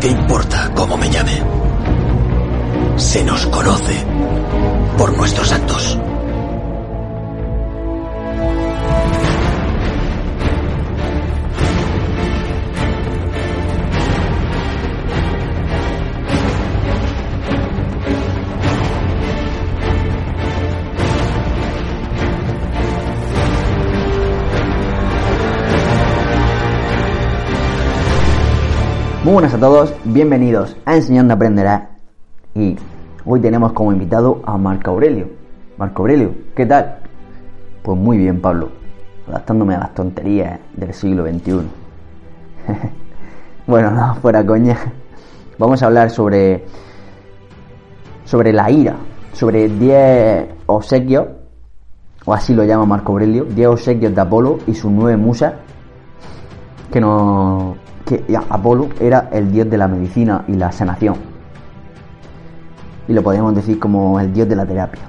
¿Qué importa cómo me llame? Se nos conoce por nuestros actos. Buenas a todos, bienvenidos a Enseñando Aprenderás. Y hoy tenemos como invitado a Marco Aurelio. Marco Aurelio, ¿qué tal? Pues muy bien, Pablo, adaptándome a las tonterías del siglo XXI. bueno, no, fuera coña. Vamos a hablar sobre sobre la ira, sobre 10 obsequios, o así lo llama Marco Aurelio, 10 obsequios de Apolo y sus nueve musas que nos que Apolo era el dios de la medicina y la sanación. Y lo podríamos decir como el dios de la terapia.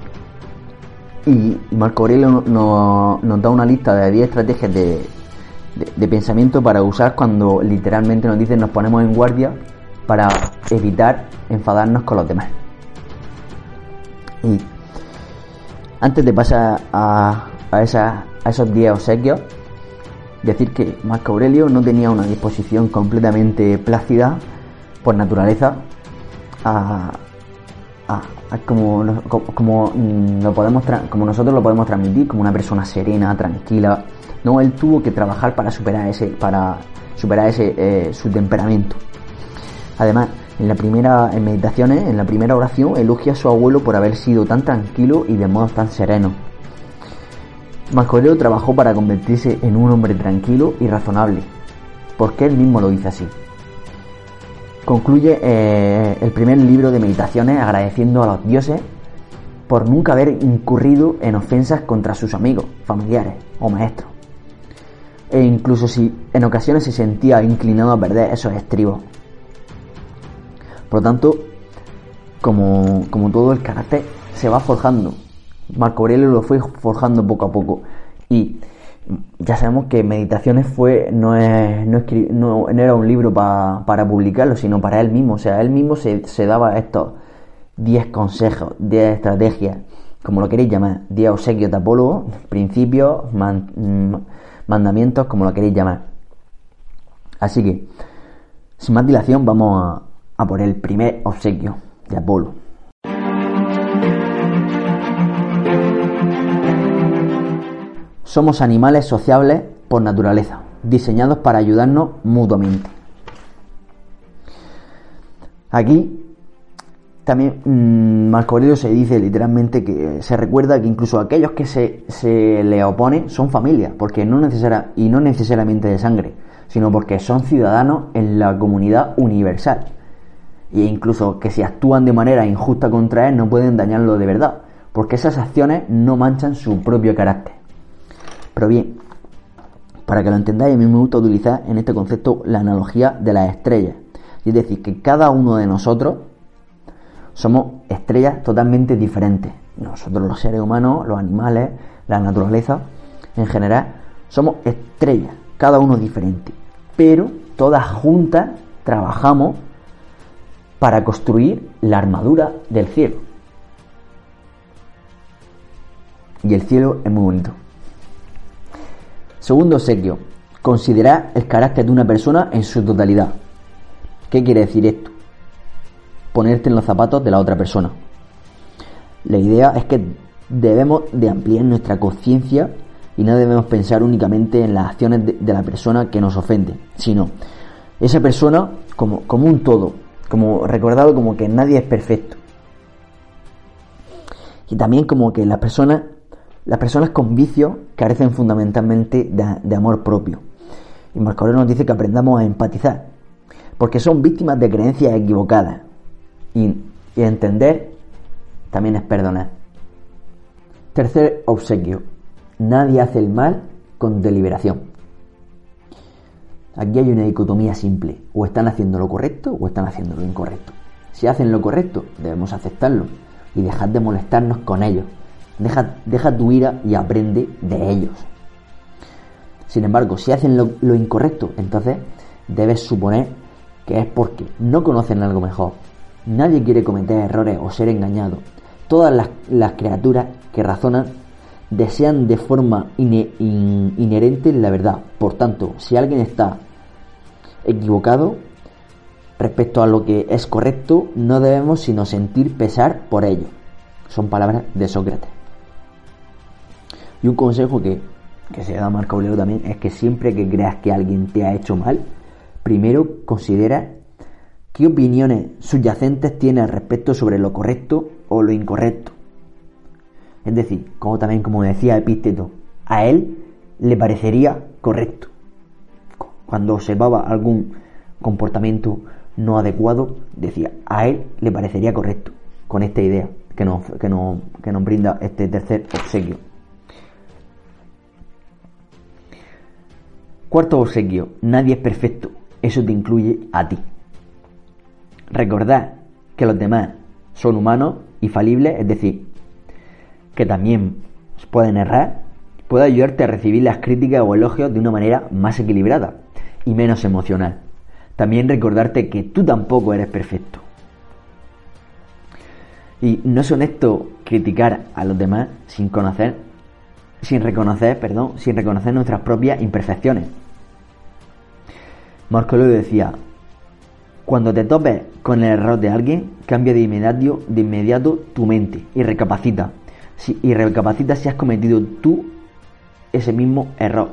Y Marco Aurelio nos da una lista de 10 estrategias de, pensamiento para usar cuando literalmente nos dicen nos ponemos en guardia para evitar enfadarnos con los demás. Y antes de pasar a, a esos 10 obsequios, decir que Marco Aurelio no tenía una disposición completamente plácida por naturaleza a, como, como, mm, lo podemos nosotros lo podemos transmitir como una persona serena tranquila. No él tuvo que trabajar para superar ese para superar ese eh, su temperamento. Además en la primera en meditaciones en la primera oración elogia a su abuelo por haber sido tan tranquilo y de modo tan sereno Marco Aurelio trabajó para convertirse en un hombre tranquilo y razonable, porque él mismo lo dice así. Concluye eh, el primer libro de meditaciones agradeciendo a los dioses por nunca haber incurrido en ofensas contra sus amigos, familiares o maestros. E incluso si en ocasiones se sentía inclinado a perder esos estribos. Por lo tanto, como, como todo el carácter se va forjando Marco Aurelio lo fue forjando poco a poco. Y ya sabemos que Meditaciones fue no, es, no, era un libro para publicarlo, sino para él mismo. O sea, él mismo se, daba estos 10 consejos, 10 estrategias, como lo queréis llamar, 10 obsequios de Apolo, principios, mandamientos, como lo queréis llamar. Así que, sin más dilación, vamos a, a por el primer obsequio de Apolo. Somos animales sociables por naturaleza, diseñados para ayudarnos mutuamente. Aquí también mm, Marco se dice literalmente que se recuerda que incluso aquellos que se, se le oponen son familia, porque no y no necesariamente de sangre, sino porque son ciudadanos en la comunidad universal. E incluso que si actúan de manera injusta contra él no pueden dañarlo de verdad, porque esas acciones no manchan su propio carácter. Pero bien, para que lo entendáis, a mí me gusta utilizar en este concepto la analogía de las estrellas. Es decir, que cada uno de nosotros somos estrellas totalmente diferentes. Nosotros los seres humanos, los animales, la naturaleza, en general, somos estrellas, cada uno diferente. Pero todas juntas trabajamos para construir la armadura del cielo. Y el cielo es muy bonito. Segundo obsequio, considerar el carácter de una persona en su totalidad. ¿Qué quiere decir esto? Ponerte en los zapatos de la otra persona. La idea es que debemos de ampliar nuestra conciencia y no debemos pensar únicamente en las acciones de, la persona que nos ofende, sino esa persona como, como un todo, como recordarlo como que nadie es perfecto. Y también como que la persona las personas con vicio carecen fundamentalmente de, amor propio. Y Marco Aurelio nos dice que aprendamos a empatizar. porque son víctimas de creencias equivocadas. Y, y entender también es perdonar. Tercer obsequio. Nadie hace el mal con deliberación. Aquí hay una dicotomía simple. O están haciendo lo correcto o están haciendo lo incorrecto. Si hacen lo correcto, debemos aceptarlo y dejar de molestarnos con ellos. Deja, tu ira y aprende de ellos. Sin embargo, si hacen lo, incorrecto, entonces debes suponer que es porque no conocen algo mejor. Nadie quiere cometer errores o ser engañado. Todas las, criaturas que razonan desean de forma inherente la verdad. Por tanto, si alguien está equivocado respecto a lo que es correcto, no debemos sino sentir pesar por ello. Son palabras de Sócrates. Y un consejo que que se da Marco Aurelio también, es que siempre que creas que alguien te ha hecho mal, primero considera qué opiniones subyacentes tiene al respecto sobre lo correcto o lo incorrecto. Es decir, como también como decía Epísteto, a él le parecería correcto. Cuando observaba algún comportamiento no adecuado, decía, a él le parecería correcto, con esta idea que nos, que que nos brinda este tercer obsequio. Cuarto obsequio, nadie es perfecto, eso te incluye a ti. Recordad que los demás son humanos y falibles, es decir, que también pueden errar, puede ayudarte a recibir las críticas o elogios de una manera más equilibrada y menos emocional. También recordarte que tú tampoco eres perfecto. Y no es honesto criticar a los demás sin conocer, sin reconocer, perdón, sin reconocer nuestras propias imperfecciones. Marco Aurelio decía, cuando te topes con el error de alguien, cambia de inmediato, de inmediato tu mente y recapacita. Y recapacita si has cometido tú ese mismo error.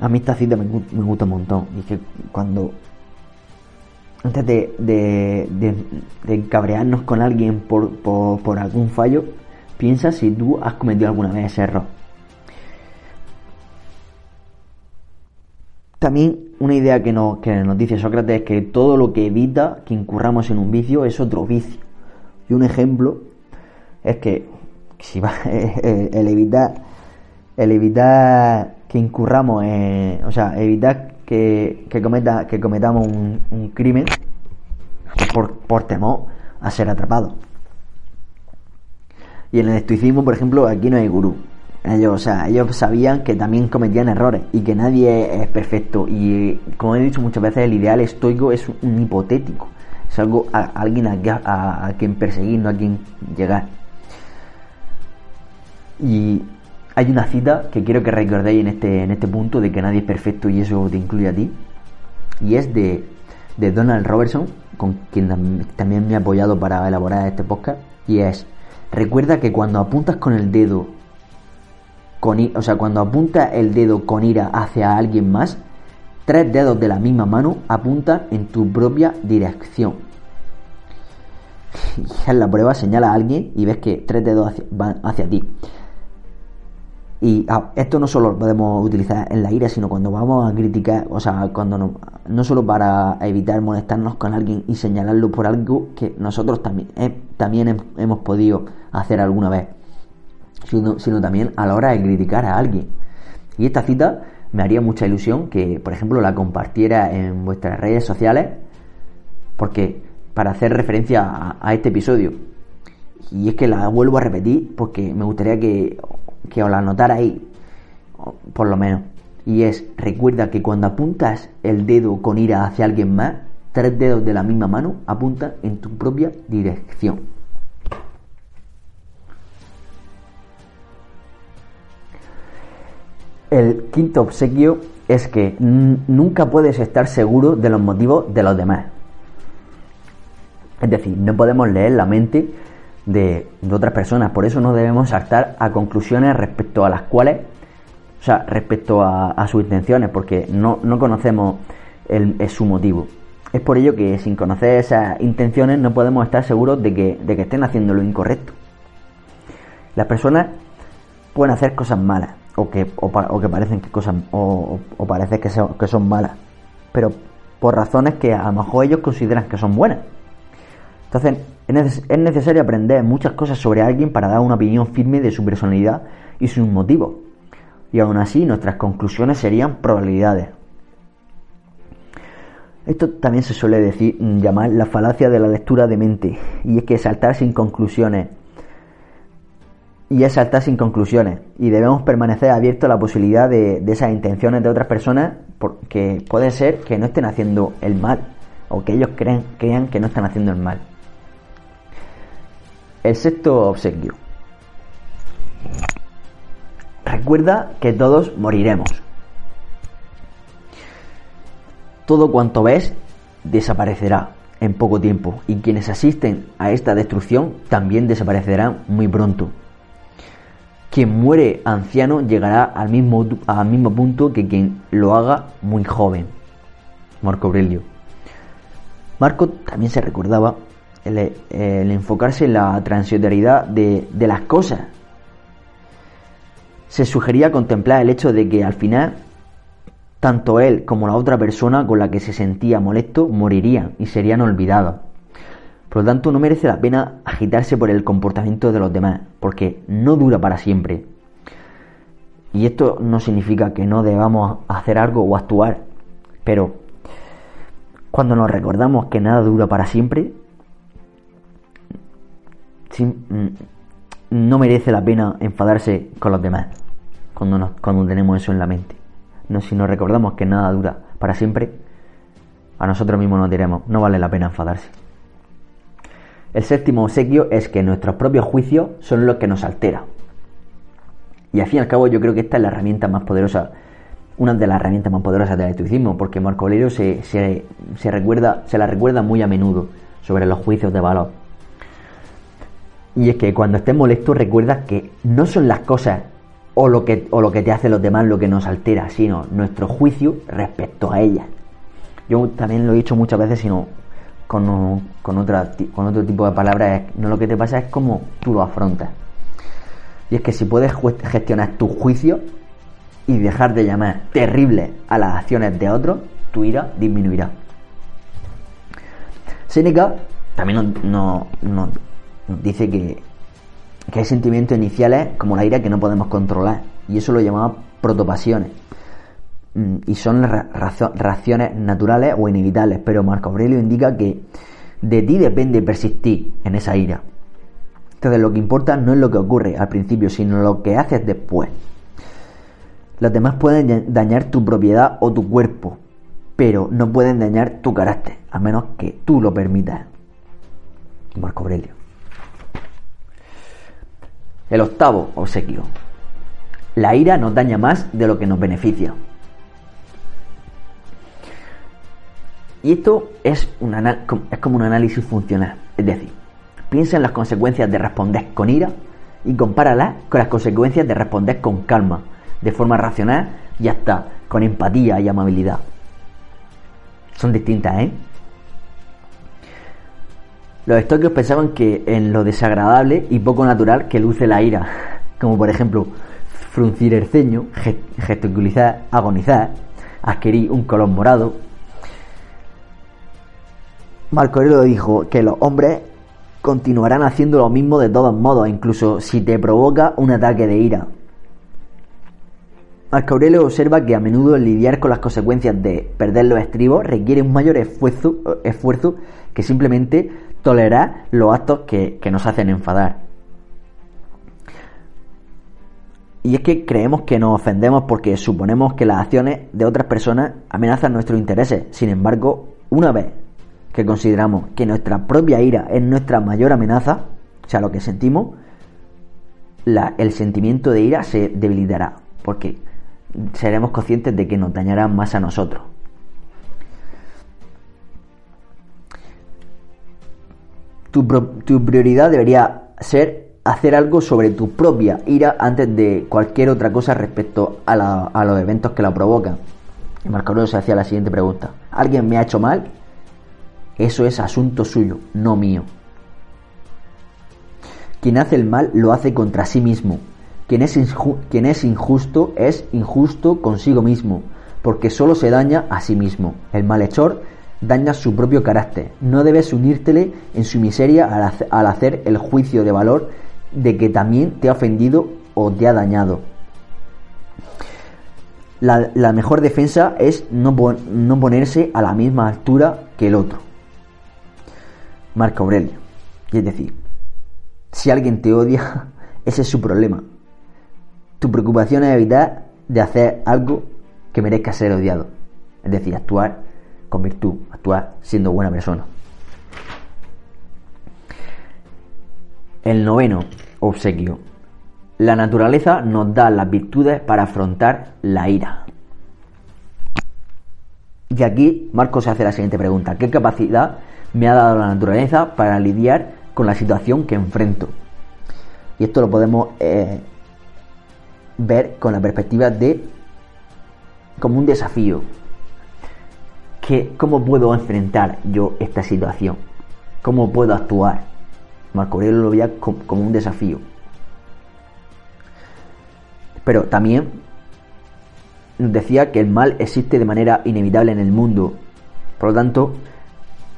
A mí esta cita me, gusta un montón. Y que cuando antes de, de, de, con alguien por, por, algún fallo, piensa si tú has cometido alguna vez ese error. También una idea que nos, que dice Sócrates es que todo lo que evita que incurramos en un vicio es otro vicio. Y un ejemplo es que si va, el evitar el evitar que incurramos o sea, evitar que, que, que cometamos un, crimen por, por temor a ser atrapado. Y en el estoicismo, por ejemplo, aquí no hay gurú. Ellos, o sea, ellos sabían que también cometían errores y que nadie es perfecto. Y como he dicho muchas veces, el ideal estoico es un hipotético. Es algo a, alguien a, quien perseguir, no a quien llegar. Y hay una cita que quiero que recordéis en este, en este punto de que nadie es perfecto y eso te incluye a ti. Y es de, de Donald Robertson, con quien también me ha apoyado para elaborar este podcast. Y es, recuerda que cuando apuntas con el dedo o sea, cuando apunta el dedo con ira hacia alguien más, tres dedos de la misma mano apuntan en tu propia dirección. Y en la prueba señala a alguien y ves que tres dedos van hacia ti. Y ah, esto no solo lo podemos utilizar en la ira, sino cuando vamos a criticar, o sea, cuando no, solo para evitar molestarnos con alguien y señalarlo por algo que nosotros también, también hemos podido hacer alguna vez sino, también a la hora de criticar a alguien. Y esta cita me haría mucha ilusión que, por ejemplo, la compartiera en vuestras redes sociales, porque para hacer referencia a, este episodio, y es que la vuelvo a repetir porque me gustaría que, que os la ahí por lo menos. Y es, recuerda que cuando apuntas el dedo con ira hacia alguien más, tres dedos de la misma mano apuntan en tu propia dirección. El quinto obsequio es que nunca puedes estar seguro de los motivos de los demás. Es decir, no podemos leer la mente de, otras personas, por eso no debemos saltar a conclusiones respecto a las cuales, o sea, respecto a, sus intenciones, porque no, conocemos el, su motivo. Es por ello que sin conocer esas intenciones no podemos estar seguros de que, de que estén haciendo lo incorrecto. Las personas pueden hacer cosas malas, o que, o, que parecen que cosas o, parece que son, que son malas, pero por razones que a lo mejor ellos consideran que son buenas. Entonces, es necesario aprender muchas cosas sobre alguien para dar una opinión firme de su personalidad y sus motivos. Y aún así, nuestras conclusiones serían probabilidades. Esto también se suele decir, llamar la falacia de la lectura de mente, y es que saltar sin conclusiones y es saltar sin conclusiones. Y debemos permanecer abiertos a la posibilidad de, esas intenciones de otras personas, porque puede ser que no estén haciendo el mal, o que ellos crean, crean que no están haciendo el mal. El sexto obsequio. Recuerda que todos moriremos. Todo cuanto ves desaparecerá en poco tiempo y quienes asisten a esta destrucción también desaparecerán muy pronto. Quien muere anciano llegará al mismo, al mismo punto que quien lo haga muy joven. Marco Aurelio. Marco también se recordaba el, enfocarse en la transitoriedad de, de las cosas. Se sugería contemplar el hecho de que al final tanto él como la otra persona con la que se sentía molesto morirían y serían olvidados. Por lo tanto, no merece la pena agitarse por el comportamiento de los demás, porque no dura para siempre. Y esto no significa que no debamos hacer algo o actuar, pero cuando nos recordamos que nada dura para siempre, mm, no merece la pena enfadarse con los demás cuando, cuando tenemos eso en la mente. No, si nos recordamos que nada dura para siempre, a nosotros mismos nos diremos, no vale la pena enfadarse. El séptimo obsequio es que nuestros propios juicios son los que nos alteran. Y al fin y al cabo yo creo que esta es la herramienta más poderosa, una de las herramientas más poderosas del estoicismo, porque Marco Aurelio se, se, recuerda, se la recuerda muy a menudo sobre los juicios de valor. Y es que cuando estés molesto recuerdas que no son las cosas o lo que, o lo que te hacen los demás lo que nos altera, sino nuestro juicio respecto a ellas. Yo también lo he dicho muchas veces, sino con, con, otra, con otro tipo de palabras, no lo que te pasa es cómo tú lo afrontas. Y es que si puedes gestionar tu juicio y dejar de llamar terrible a las acciones de otros, tu ira disminuirá. Seneca también nos, dice que, que hay sentimientos iniciales como la ira que no podemos controlar. Y eso lo llamaba protopasiones. Mm, y son reacciones naturales o inevitables, pero Marco Aurelio indica que de ti depende persistir en esa ira. Entonces lo que importa no es lo que ocurre al principio, sino lo que haces después. Los demás pueden dañar tu propiedad o tu cuerpo, pero no pueden dañar tu carácter, a menos que tú lo permitas. Marco Aurelio. El octavo obsequio. La ira nos daña más de lo que nos beneficia. Y esto es, es como un análisis funcional. Es decir, piensa en las consecuencias de responder con ira y compáralas con las consecuencias de responder con calma, de forma racional y hasta con empatía y amabilidad. Son distintas, ¿eh? Los estoicos pensaban que en lo desagradable y poco natural que luce la ira, como por ejemplo fruncir el ceño, gesticulizar, agonizar, adquirir un color morado, Marco Aurelio dijo que los hombres continuarán haciendo lo mismo de todos modos, incluso si te provoca un ataque de ira. Marco Aurelio observa que a menudo lidiar con las consecuencias de perder los estribos requiere un mayor esfuerzo, esfuerzo que simplemente tolerar los actos que, que nos hacen enfadar. Y es que creemos que nos ofendemos porque suponemos que las acciones de otras personas amenazan nuestros intereses. Sin embargo, una vez que consideramos que nuestra propia ira es nuestra mayor amenaza, o sea, lo que sentimos, el sentimiento de ira se debilitará, porque seremos conscientes de que nos dañará más a nosotros. Tu, prioridad debería ser hacer algo sobre tu propia ira antes de cualquier otra cosa respecto a, los eventos que la provocan. Y Marco se hacía la siguiente pregunta. ¿Alguien me ha hecho mal? Eso es asunto suyo, no mío. Quien hace el mal lo hace contra sí mismo. Quien es, quien es injusto es injusto consigo mismo, porque solo se daña a sí mismo. El malhechor daña su propio carácter. No debes unírtele en su miseria al hacer el juicio de valor de que también te ha ofendido o te ha dañado. La, mejor defensa es no, no ponerse a la misma altura que el otro. Marco Aurelio. Y es decir, si alguien te odia, ese es su problema. Tu preocupación es evitar de hacer algo que merezca ser odiado. Es decir, actuar con virtud, actuar siendo buena persona. El noveno obsequio. La naturaleza nos da las virtudes para afrontar la ira. Y aquí Marcos se hace la siguiente pregunta. ¿Qué capacidad me ha dado la naturaleza para lidiar con la situación que enfrento? Y esto lo podemos eh, ver con la perspectiva de como un desafío. ¿Cómo puedo enfrentar yo esta situación? ¿Cómo puedo actuar? Marco Aurelio lo veía como un desafío. Pero también decía que el mal existe de manera inevitable en el mundo. Por lo tanto,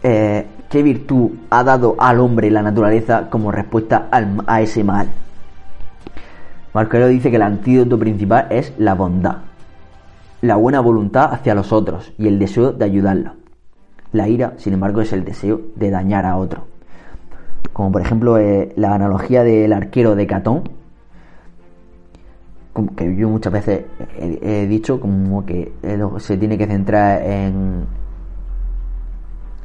eh, ¿qué virtud ha dado al hombre la naturaleza como respuesta a ese mal? Marco Aurelio dice que el antídoto principal es la bondad, la buena voluntad hacia los otros y el deseo de ayudarlos. La ira, sin embargo, es el deseo de dañar a otro. Como por ejemplo eh, la analogía del arquero de Catón, que yo muchas veces he, dicho como que se tiene que centrar en,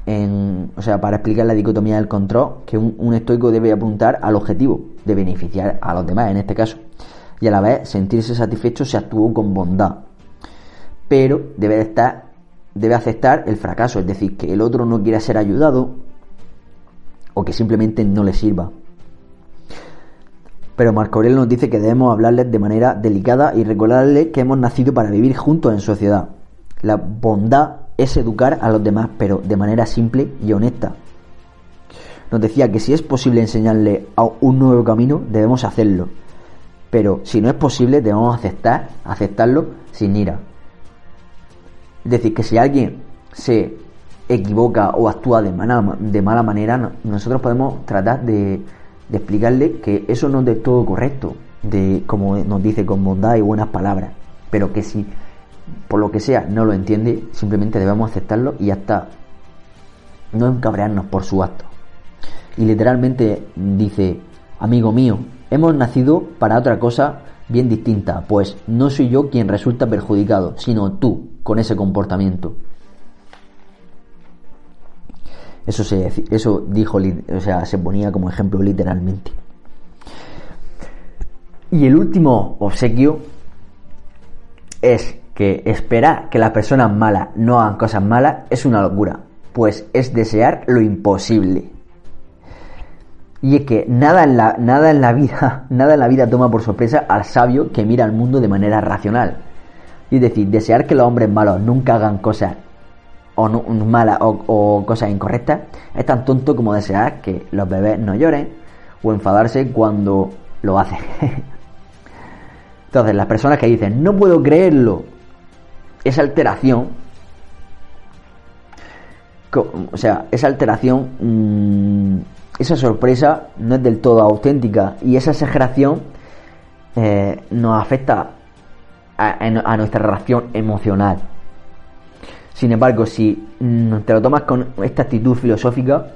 en, o sea, para explicar la dicotomía del control, que un, estoico debe apuntar al objetivo de beneficiar a los demás, en este caso, y a la vez sentirse satisfecho si actuó con bondad, pero debe estar, debe aceptar el fracaso, es decir, que el otro no quiera ser ayudado o que simplemente no le sirva. Pero Marco Aurelio nos dice que debemos hablarles de manera delicada y recordarles que hemos nacido para vivir juntos en sociedad. La bondad es educar a los demás, pero de manera simple y honesta. Nos decía que si es posible enseñarle a un nuevo camino, debemos hacerlo. Pero si no es posible, debemos aceptar, aceptarlo sin ira. Es decir, que si alguien se equivoca o actúa de mala, de mala manera, nosotros podemos tratar de, explicarle que eso no es de todo correcto, de como nos dice con bondad y buenas palabras, pero que si por lo que sea no lo entiende, simplemente debemos aceptarlo y hasta no encabrearnos por su acto. Y literalmente dice, amigo mío, hemos nacido para otra cosa bien distinta, pues no soy yo quien resulta perjudicado, sino tú con ese comportamiento. Eso, se, eso dijo, o sea, se ponía como ejemplo literalmente. Y el último obsequio es que esperar que las personas malas no hagan cosas malas es una locura, pues es desear lo imposible. Y es que nada en la, nada en la vida, nada en la vida toma por sorpresa al sabio que mira al mundo de manera racional. Y decir, desear que los hombres malos nunca hagan cosas o no, malas o, cosas incorrectas, es tan tonto como desear que los bebés no lloren o enfadarse cuando lo hacen. Entonces, las personas que dicen, no puedo creerlo, esa alteración, o sea, esa alteración, mm, esa sorpresa no es del todo auténtica y esa exageración eh, nos afecta a nuestra relación emocional. Sin embargo, si mm, te lo tomas con esta actitud filosófica,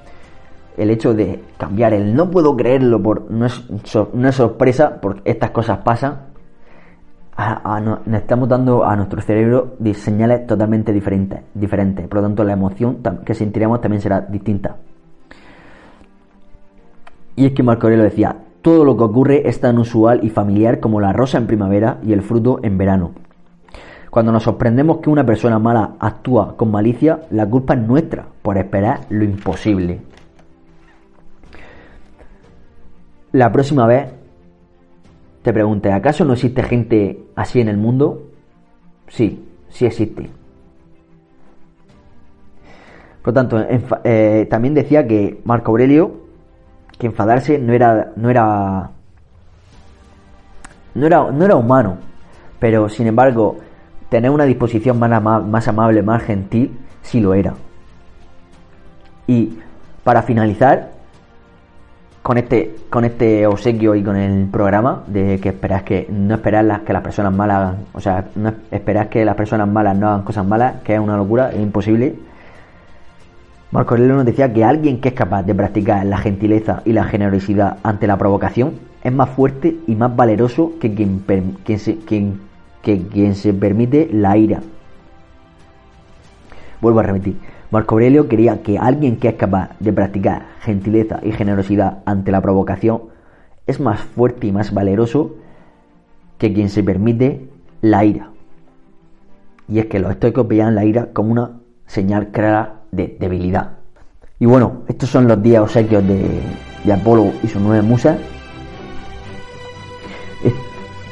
el hecho de cambiar el no puedo creerlo por no es, sorpresa, porque estas cosas pasan, nos estamos dando a nuestro cerebro señales totalmente diferentes, diferentes. Por lo tanto, la emoción que sentiremos también será distinta. Y es que Marco Aurelio decía, todo lo que ocurre es tan usual y familiar como la rosa en primavera y el fruto en verano. Cuando nos sorprendemos que una persona mala actúa con malicia, la culpa es nuestra por esperar lo imposible. La próxima vez te pregunte, ¿acaso no existe gente así en el mundo? Sí, sí existe. Por lo tanto, eh, también decía que Marco Aurelio, que enfadarse no era, no era no era, no era humano, pero sin embargo, tener una disposición más, más amable, más gentil, sí lo era. Y para finalizar, con este, con este obsequio y con el programa de que esperas que no esperar que las personas malas o sea, no esperas que las personas malas no hagan cosas malas, que es una locura, es imposible. Marco Aurelio nos decía que alguien que es capaz de practicar la gentileza y la generosidad ante la provocación es más fuerte y más valeroso que quien, se, quien, que quien se permite la ira. Vuelvo a repetir. Marco Aurelio quería que alguien que es capaz de practicar gentileza y generosidad ante la provocación es más fuerte y más valeroso que quien se permite la ira. Y es que los estoicos veían la ira como una señal clara de debilidad. Y bueno, estos son los días obsequios de, de Apolo y sus nueve musas.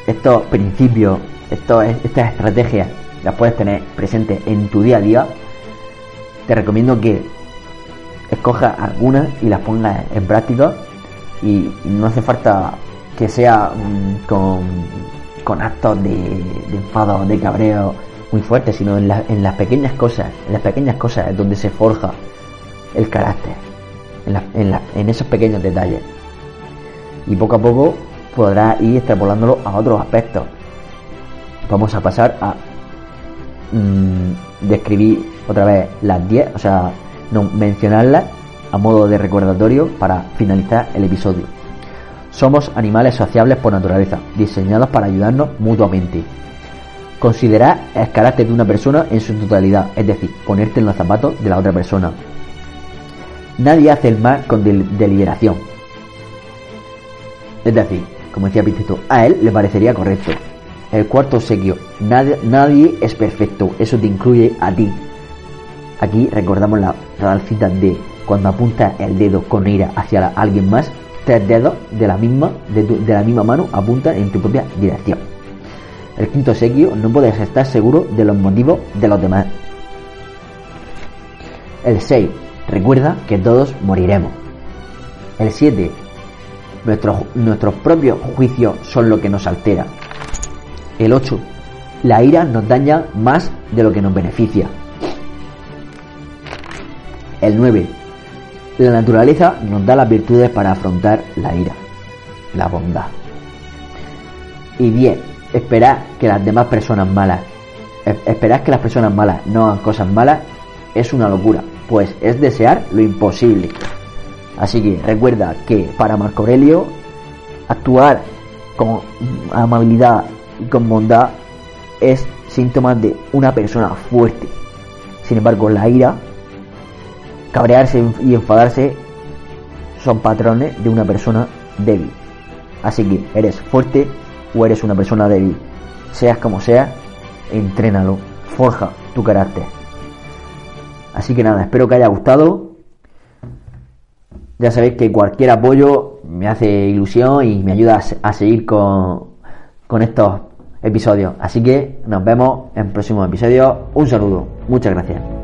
Estos principios, estas estrategias las puedes tener presentes en tu día a día te recomiendo que escojas algunas y las pongas en práctica y no hace falta que sea mm, con, actos de, enfado, de cabreo muy fuertes, sino en, en, las pequeñas cosas, en las pequeñas cosas es donde se forja el carácter, en, en esos pequeños detalles. Y poco a poco podrás ir extrapolándolo a otros aspectos. Vamos a pasar a mm, describir otra vez las 10, o sea, no, mencionarlas a modo de recordatorio para finalizar el episodio. Somos animales sociables por naturaleza, diseñados para ayudarnos mutuamente. Considerar el carácter de una persona en su totalidad, es decir, ponerte en los zapatos de la otra persona. Nadie hace el mal con deliberación. Es decir, como decía Piteto, a él le parecería correcto. El cuarto obsequio, nadie, es perfecto, eso te incluye a ti. Aquí recordamos la cita de cuando apunta el dedo con ira hacia alguien más, tres dedos de la misma, de, la misma mano apuntan en tu propia dirección. El quinto obsequio, no puedes estar seguro de los motivos de los demás. El 6. Recuerda que todos moriremos. El 7. Nuestros, nuestros propios juicios son lo que nos altera. El 8. La ira nos daña más de lo que nos beneficia. El 9. La naturaleza nos da las virtudes para afrontar la ira, la bondad. Y 10. Esperar que las demás personas malas, esperar que las personas malas no hagan cosas malas es una locura, pues es desear lo imposible. Así que recuerda que para Marco Aurelio actuar con amabilidad y con bondad es síntoma de una persona fuerte. Sin embargo, la ira, cabrearse y enfadarse son patrones de una persona débil. Así que eres fuerte o eres una persona débil. Seas como seas, entrénalo, forja tu carácter. Así que nada, espero que haya gustado. Ya sabéis que cualquier apoyo me hace ilusión y me ayuda a seguir con, con estos episodios. Así que nos vemos en próximos episodios. Un saludo. Muchas gracias.